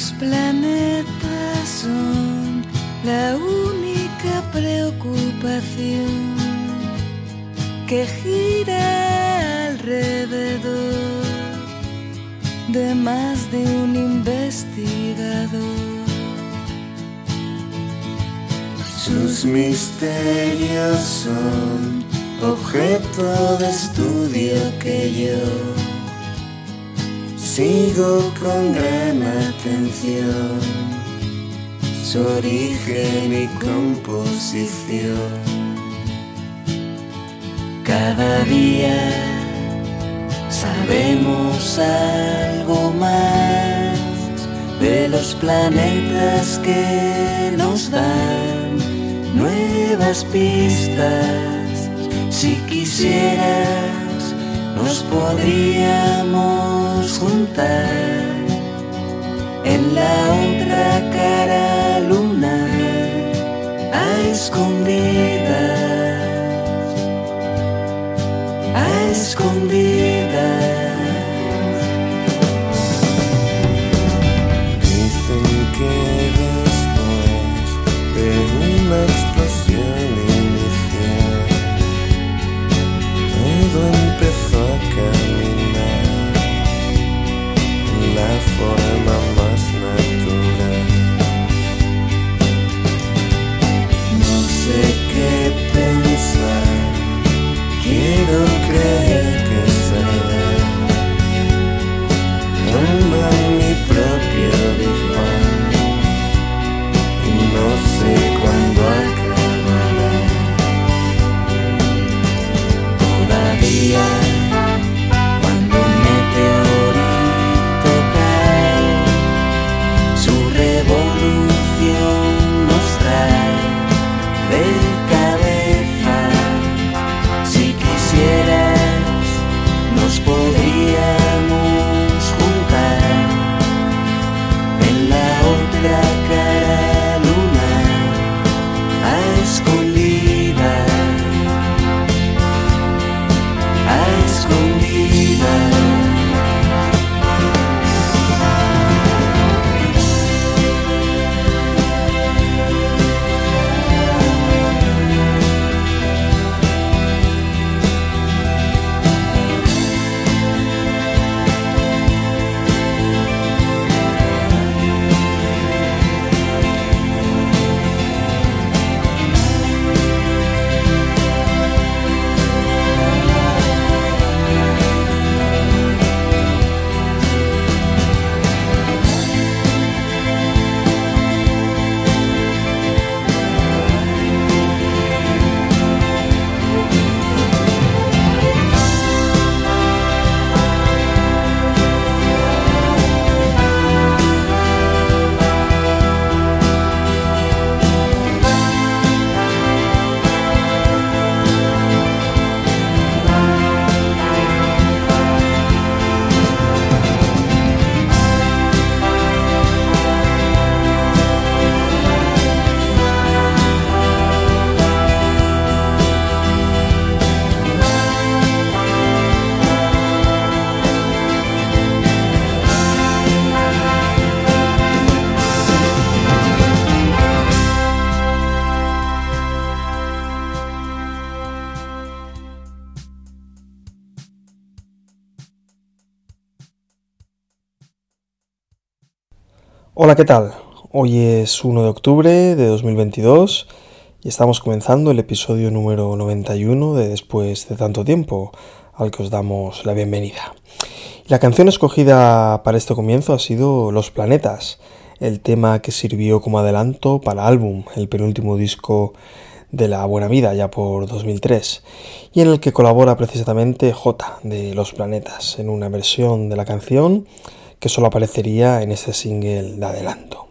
Los planetas son la única preocupación que gira alrededor de más de un investigador. Sus misterios son objeto de estudio que yo sigo con gran atención su origen y composición. Cada día sabemos algo más de los planetas que nos dan nuevas pistas. Si quisieras, nos podríamos juntar en la otra cara lunar a escondidas. A escondidas. Dicen que después de una explosión creer Hola, ¿qué tal? Hoy es 1 de octubre de 2022 y estamos comenzando el episodio número 91 de Después de tanto tiempo, al que os damos la bienvenida. La canción escogida para este comienzo ha sido Los Planetas, el tema que sirvió como adelanto para álbum, el penúltimo disco de La Buena Vida, ya por 2003, y en el que colabora precisamente J de Los Planetas, en una versión de la canción que solo aparecería en este single de adelanto.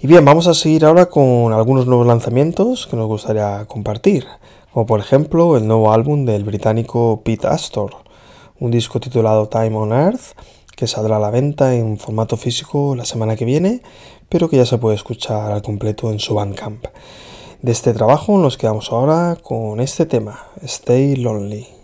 Y bien, vamos a seguir ahora con algunos nuevos lanzamientos que nos gustaría compartir, como por ejemplo el nuevo álbum del británico Pete Astor, un disco titulado Time on Earth, que saldrá a la venta en formato físico la semana que viene, pero que ya se puede escuchar al completo en su Bandcamp. De este trabajo nos quedamos ahora con este tema, Stay Lonely.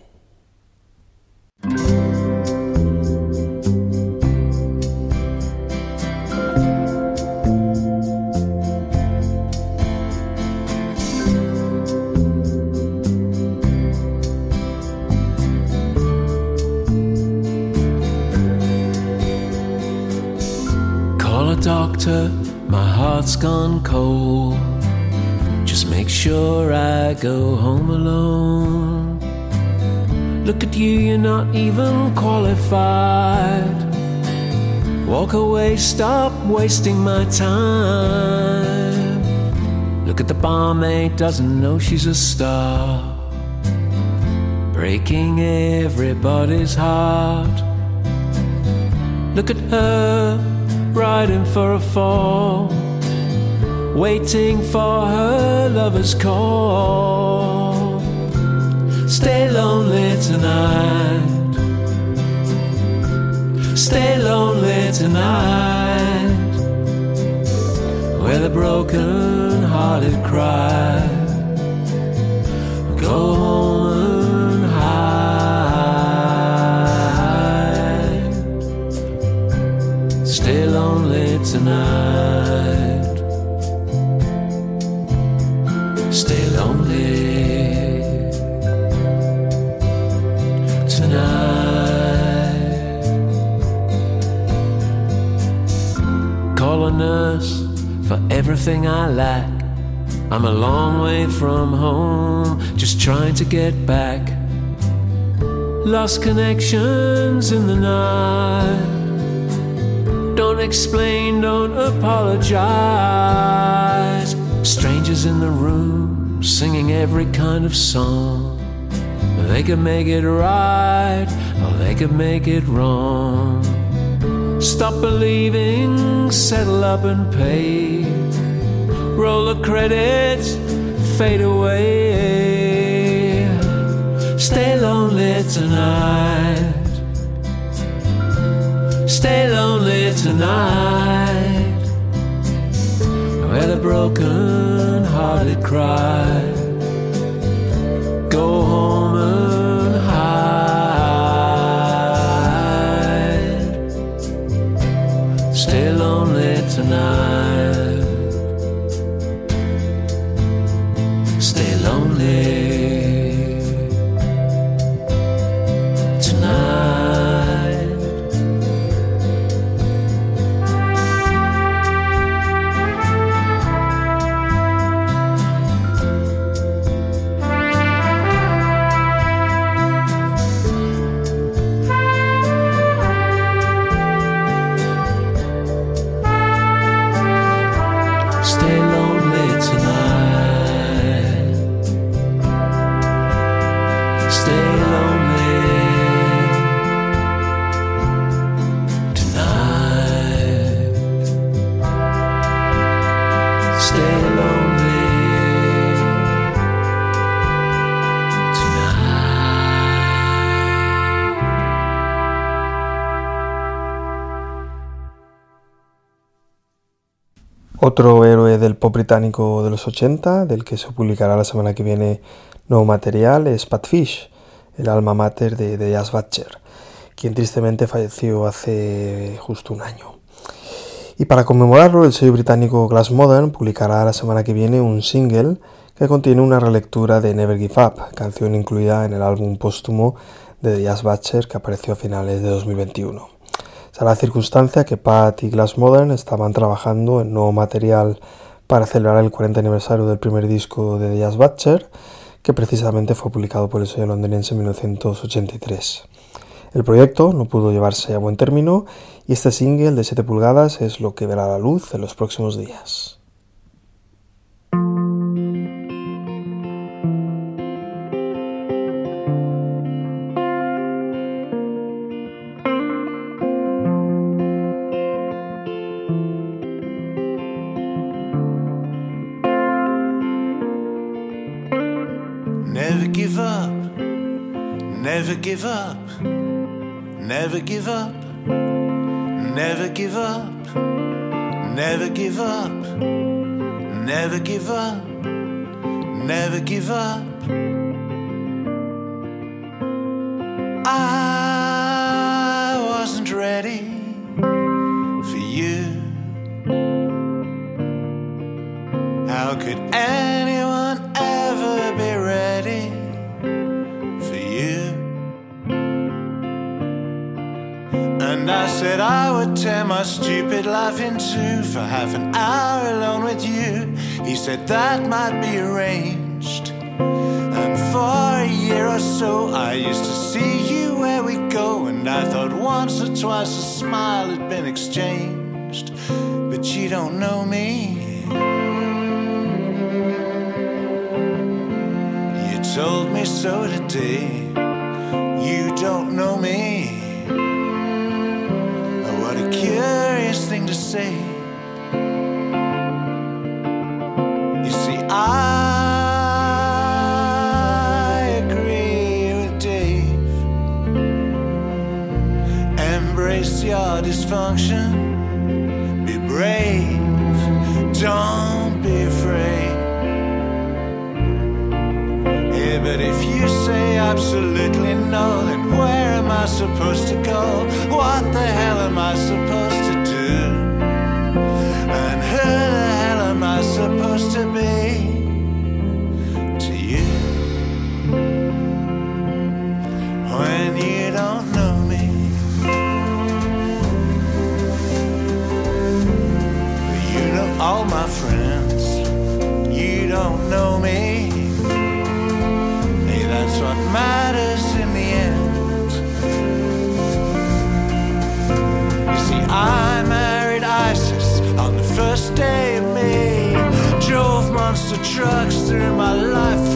Heart's gone cold. Just make sure I go home alone. Look at you, you're not even qualified. Walk away, stop wasting my time. Look at the barmaid, doesn't know she's a star. Breaking everybody's heart. Look at her riding for a fall, waiting for her lover's call. Stay lonely tonight, stay lonely tonight, where the broken hearted cry. Go home. I'm a long way from home, just trying to get back. Lost connections in the night don't explain, don't apologize. Strangers in the room singing every kind of song. They could make it right, or they could make it wrong. Stop believing, settle up and pay. Roll the credits, fade away. Stay lonely tonight stay lonely tonight where the broken hearted cry Otro héroe del pop británico de los 80, del que se publicará la semana que viene nuevo material, es Pat Fish, el alma mater de, de Jazz Butcher, quien tristemente falleció hace justo un año. Y para conmemorarlo, el sello británico Glass Modern publicará la semana que viene un single que contiene una relectura de Never Give Up, canción incluida en el álbum póstumo de Jazz Butcher que apareció a finales de 2021. Se la circunstancia que Pat y Glass Modern estaban trabajando en nuevo material para celebrar el 40 aniversario del primer disco de Jazz Butcher, que precisamente fue publicado por el sello londinense en 1983. El proyecto no pudo llevarse a buen término y este single de 7 pulgadas es lo que verá la luz en los próximos días. Or so, I used to see you where we go. And I thought once or twice a smile had been exchanged. But you don't know me. You told me so today. You don't know me. What a curious thing to say. Dysfunction. Be brave. Don't be afraid. Yeah, but if you say absolutely no, then where am I supposed to go? What the hell am I supposed to do? And who the hell am I supposed to be know me. Hey, that's what matters in the end. You see, I married Isis on the first day of May. Drove monster trucks through my life,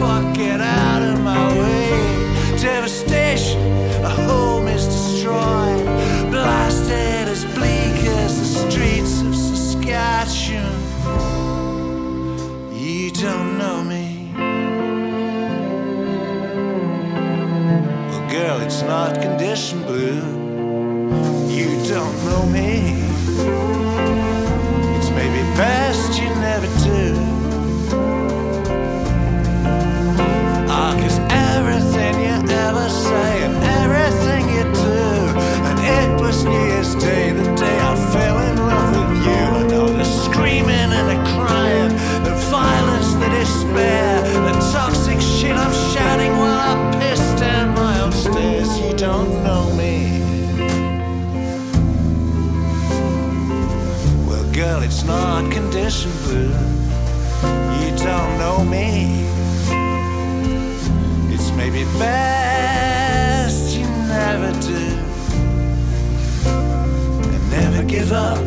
condition blue. You don't know me. It's maybe best you never do. And never give up.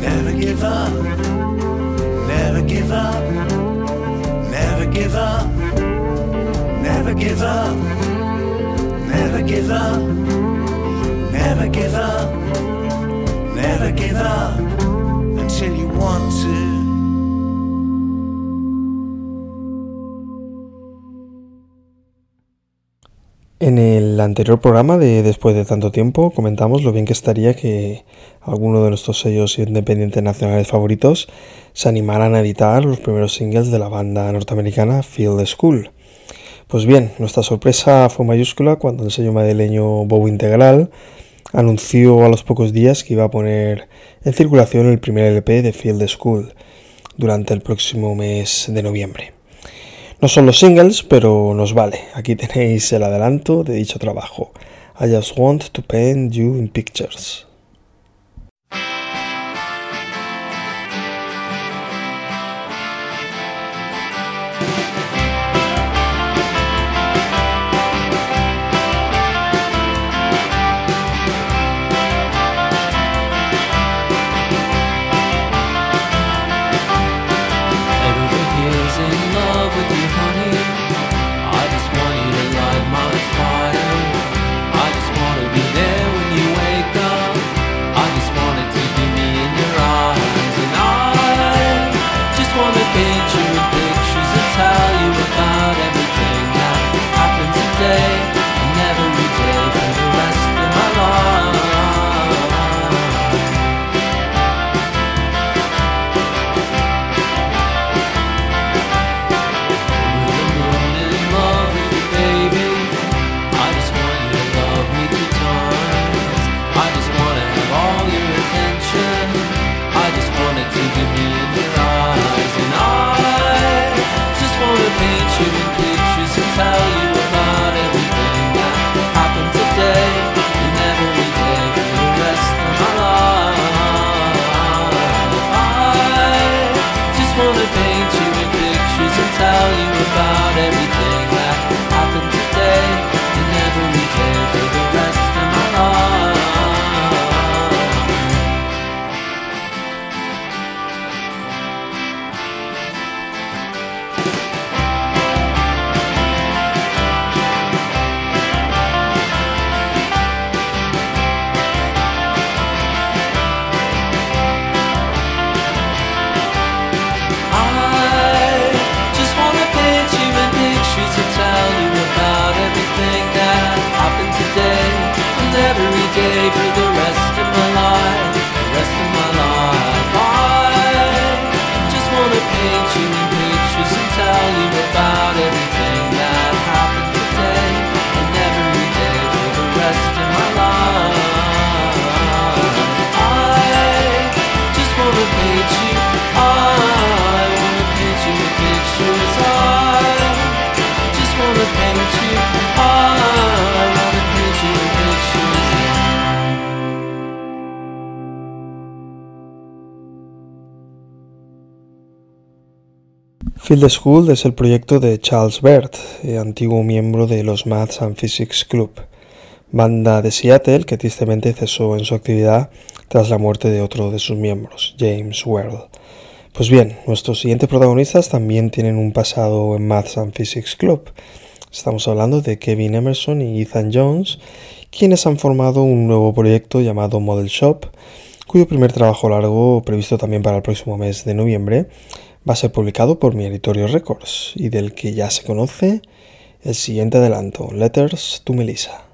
Never give up. Never give up. Never give up. Never give up. Never give up. Never give up. Never give up En el anterior programa de Después de tanto tiempo comentamos lo bien que estaría que alguno de nuestros sellos independientes nacionales favoritos se animaran a editar los primeros singles de la banda norteamericana Field School. Pues bien, nuestra sorpresa fue mayúscula cuando el sello madrileño Bow Integral anunció a los pocos días que iba a poner en circulación el primer LP de Field School durante el próximo mes de noviembre. No son los singles, pero nos vale. Aquí tenéis el adelanto de dicho trabajo. I just want to paint you in pictures. Field School es el proyecto de Charles Baird, eh, antiguo miembro de los Maths and Physics Club, banda de Seattle que tristemente cesó en su actividad tras la muerte de otro de sus miembros, James Worrell. Pues bien, nuestros siguientes protagonistas también tienen un pasado en Maths and Physics Club. Estamos hablando de Kevin Emerson y Ethan Jones, quienes han formado un nuevo proyecto llamado Model Shop, cuyo primer trabajo largo, previsto también para el próximo mes de noviembre, va a ser publicado por mi editorio Records y del que ya se conoce el siguiente adelanto, Letters to Melissa.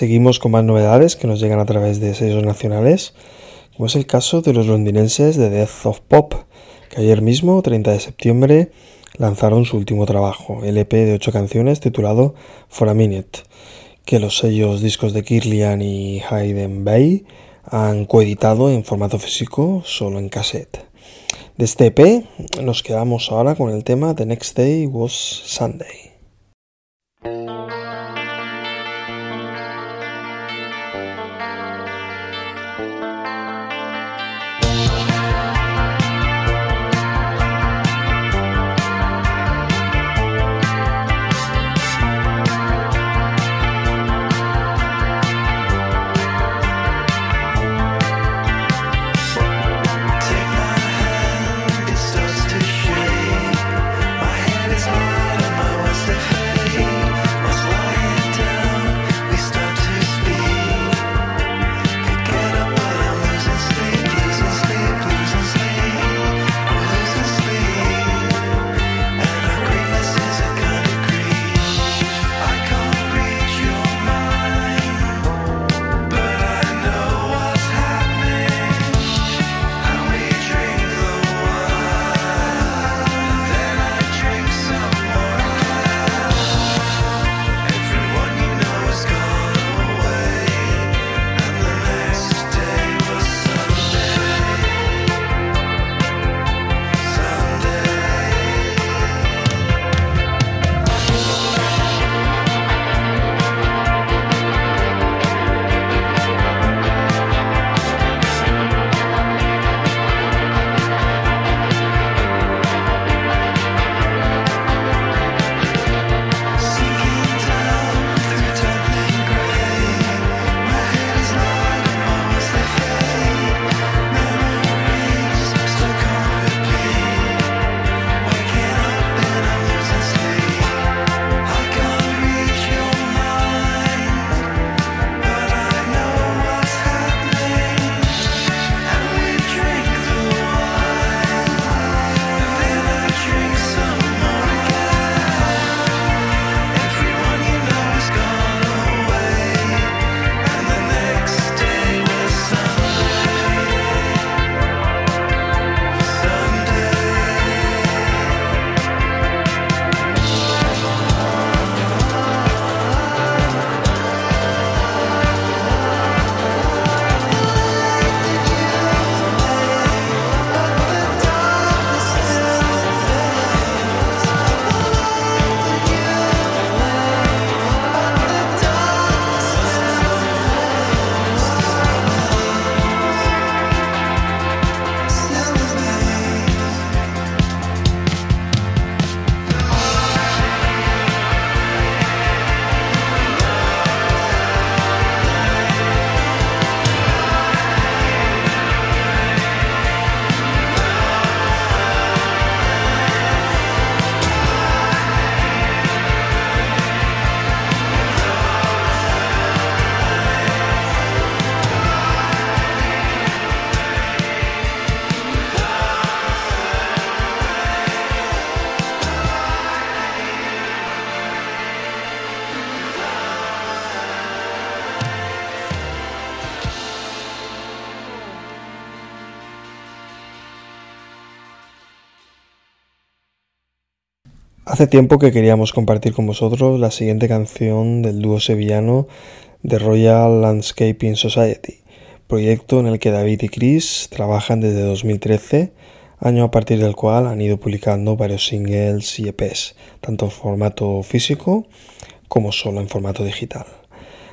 Seguimos con más novedades que nos llegan a través de sellos nacionales, como es el caso de los londinenses de Death of Pop, que ayer mismo, 30 de septiembre, lanzaron su último trabajo, el EP de 8 canciones titulado For a Minute, que los sellos discos de Kirlian y Hayden Bay han coeditado en formato físico solo en cassette. De este EP nos quedamos ahora con el tema The Next Day Was Sunday. Hace tiempo que queríamos compartir con vosotros la siguiente canción del dúo sevillano The Royal Landscaping Society, proyecto en el que David y Chris trabajan desde 2013, año a partir del cual han ido publicando varios singles y EPs, tanto en formato físico como solo en formato digital.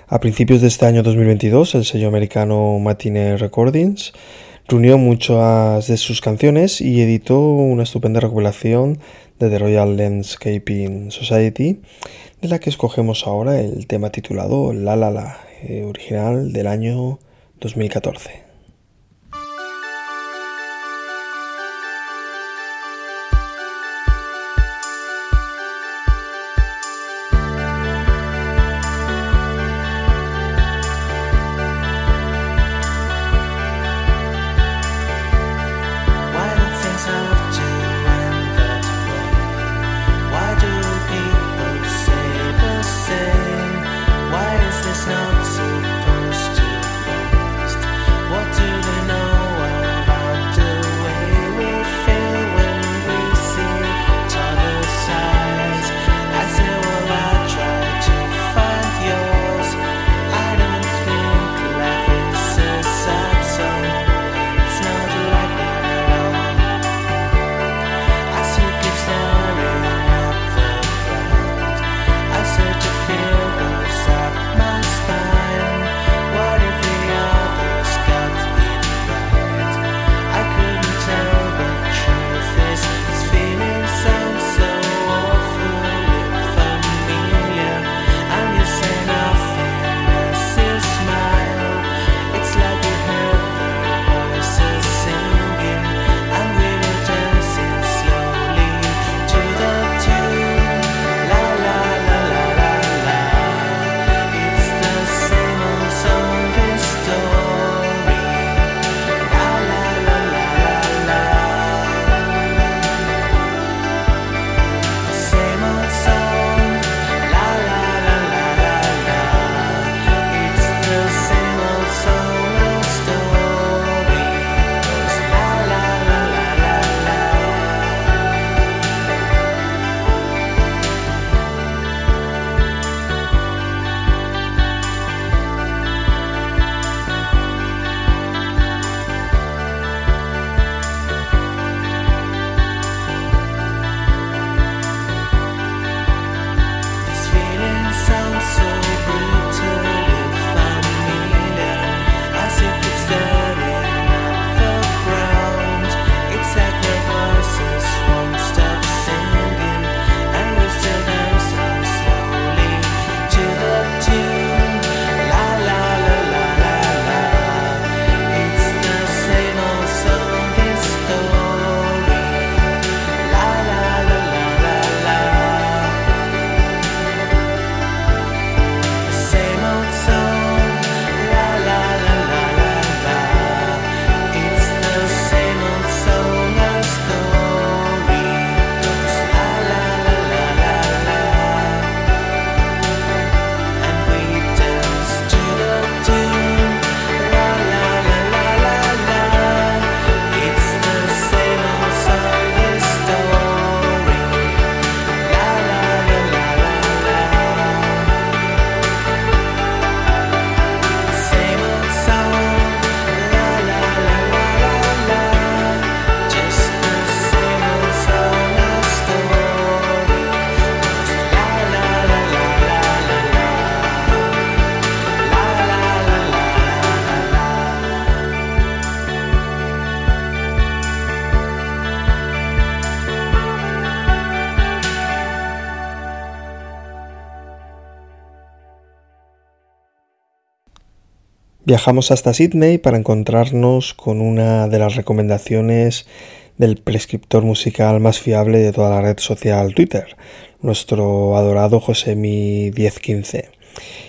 A principios de este año 2022, el sello americano Matinee Recordings reunió muchas de sus canciones y editó una estupenda recopilación de The Royal Landscaping Society, de la que escogemos ahora el tema titulado La La La, eh, original del año 2014. Viajamos hasta Sydney para encontrarnos con una de las recomendaciones del prescriptor musical más fiable de toda la red social Twitter, nuestro adorado Josemi 1015,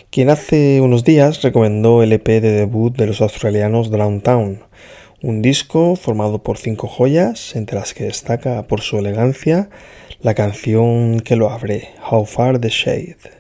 quien hace unos días recomendó el EP de debut de los australianos Downtown, un disco formado por cinco joyas, entre las que destaca por su elegancia la canción que lo abre, How Far the Shade.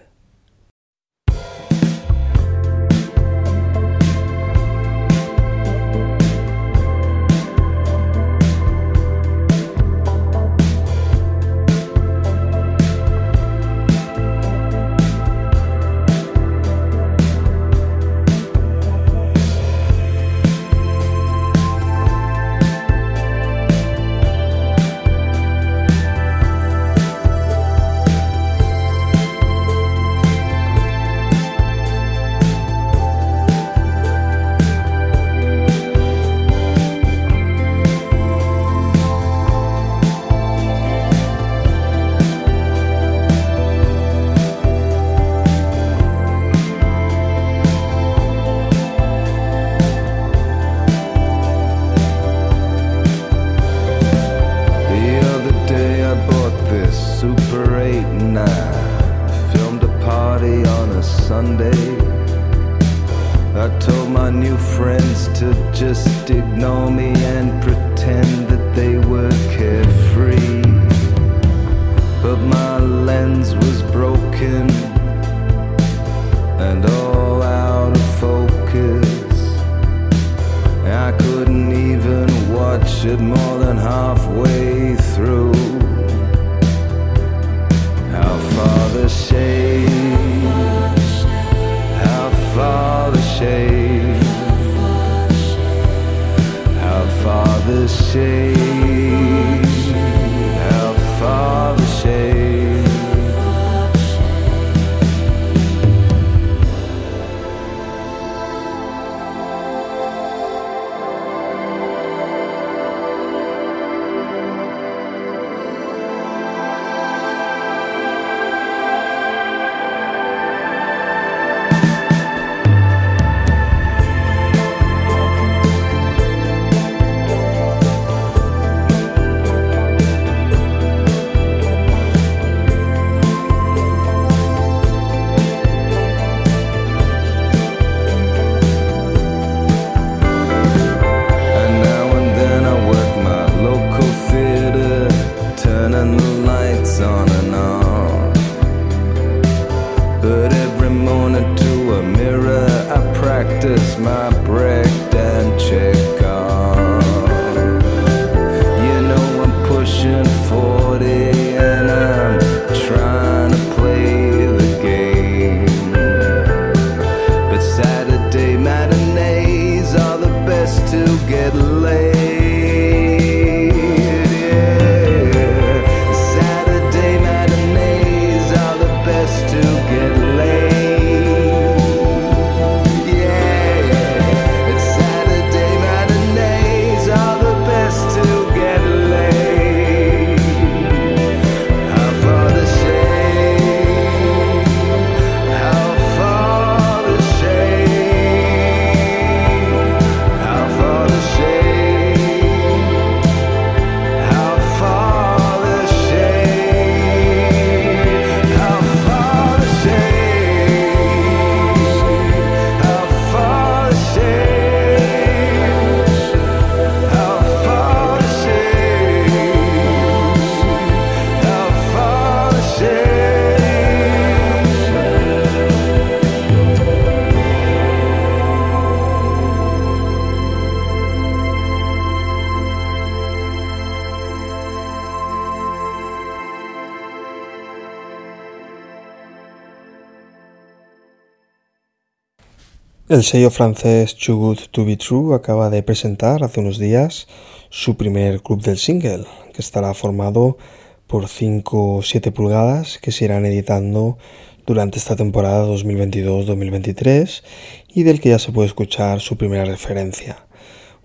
El sello francés Too Good To Be True acaba de presentar hace unos días su primer club del single, que estará formado por 5 o 7 pulgadas que se irán editando durante esta temporada 2022-2023 y del que ya se puede escuchar su primera referencia.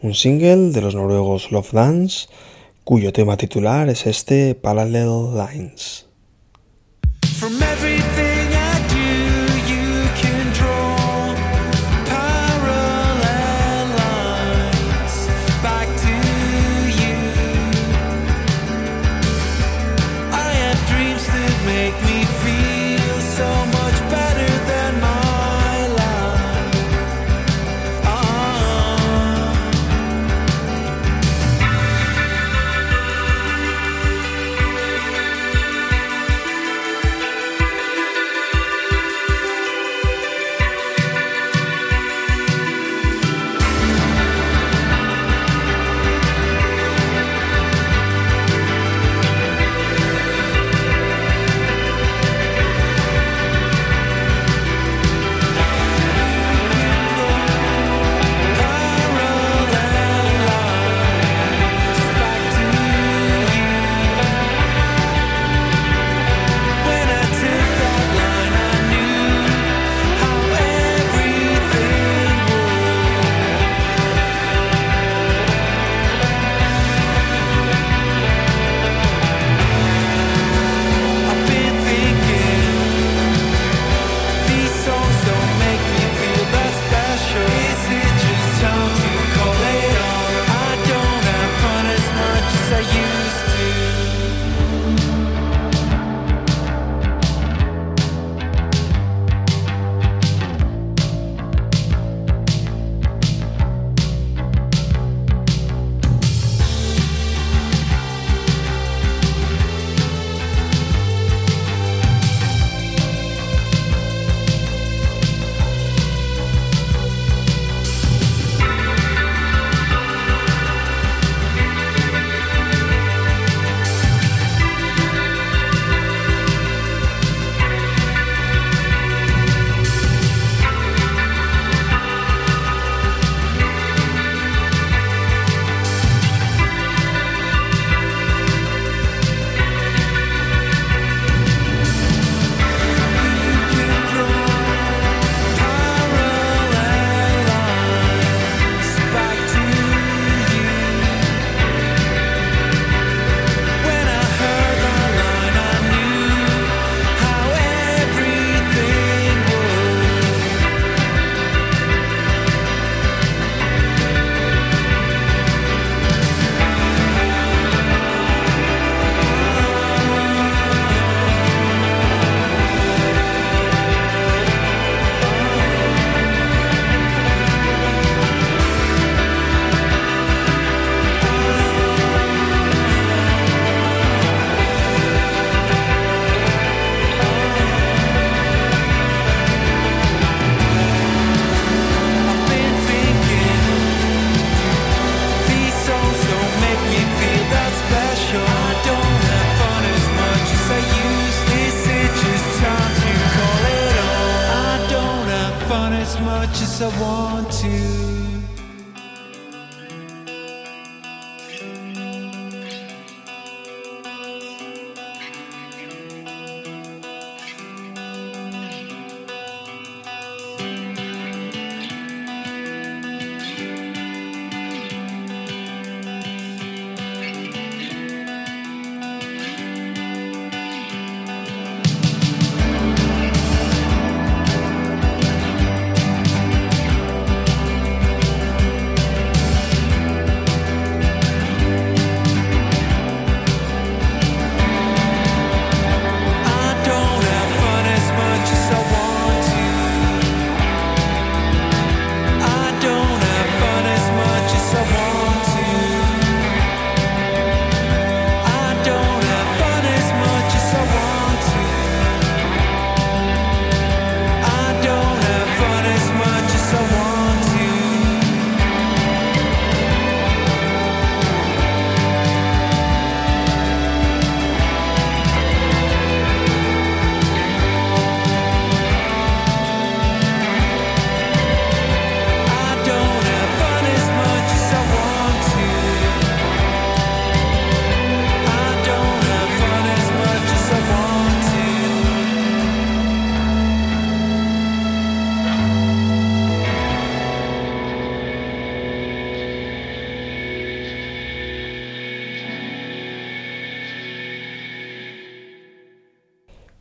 Un single de los noruegos Love Dance, cuyo tema titular es este Parallel Lines.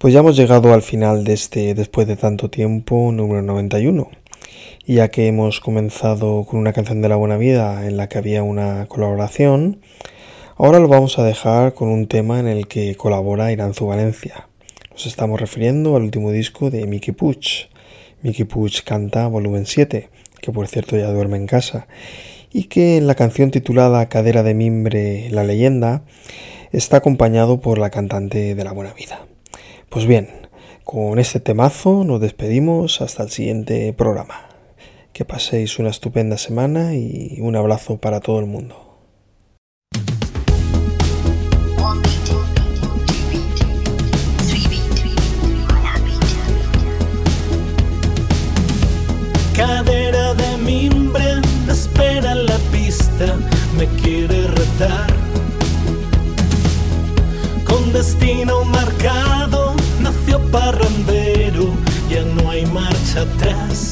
Pues ya hemos llegado al final de este Después de tanto tiempo número 91. Y ya que hemos comenzado con una canción de la buena vida en la que había una colaboración, ahora lo vamos a dejar con un tema en el que colabora Iranzu Valencia. Nos estamos refiriendo al último disco de Mickey Puch. Mickey Puch canta volumen 7, que por cierto ya duerme en casa, y que en la canción titulada Cadera de Mimbre, la leyenda, está acompañado por la cantante de la buena vida. Pues bien, con este temazo nos despedimos hasta el siguiente programa. Que paséis una estupenda semana y un abrazo para todo el mundo. Cadera de mimbre, espera en la pista, me quiere retar. Con destino parrandero, ya no hay marcha atrás.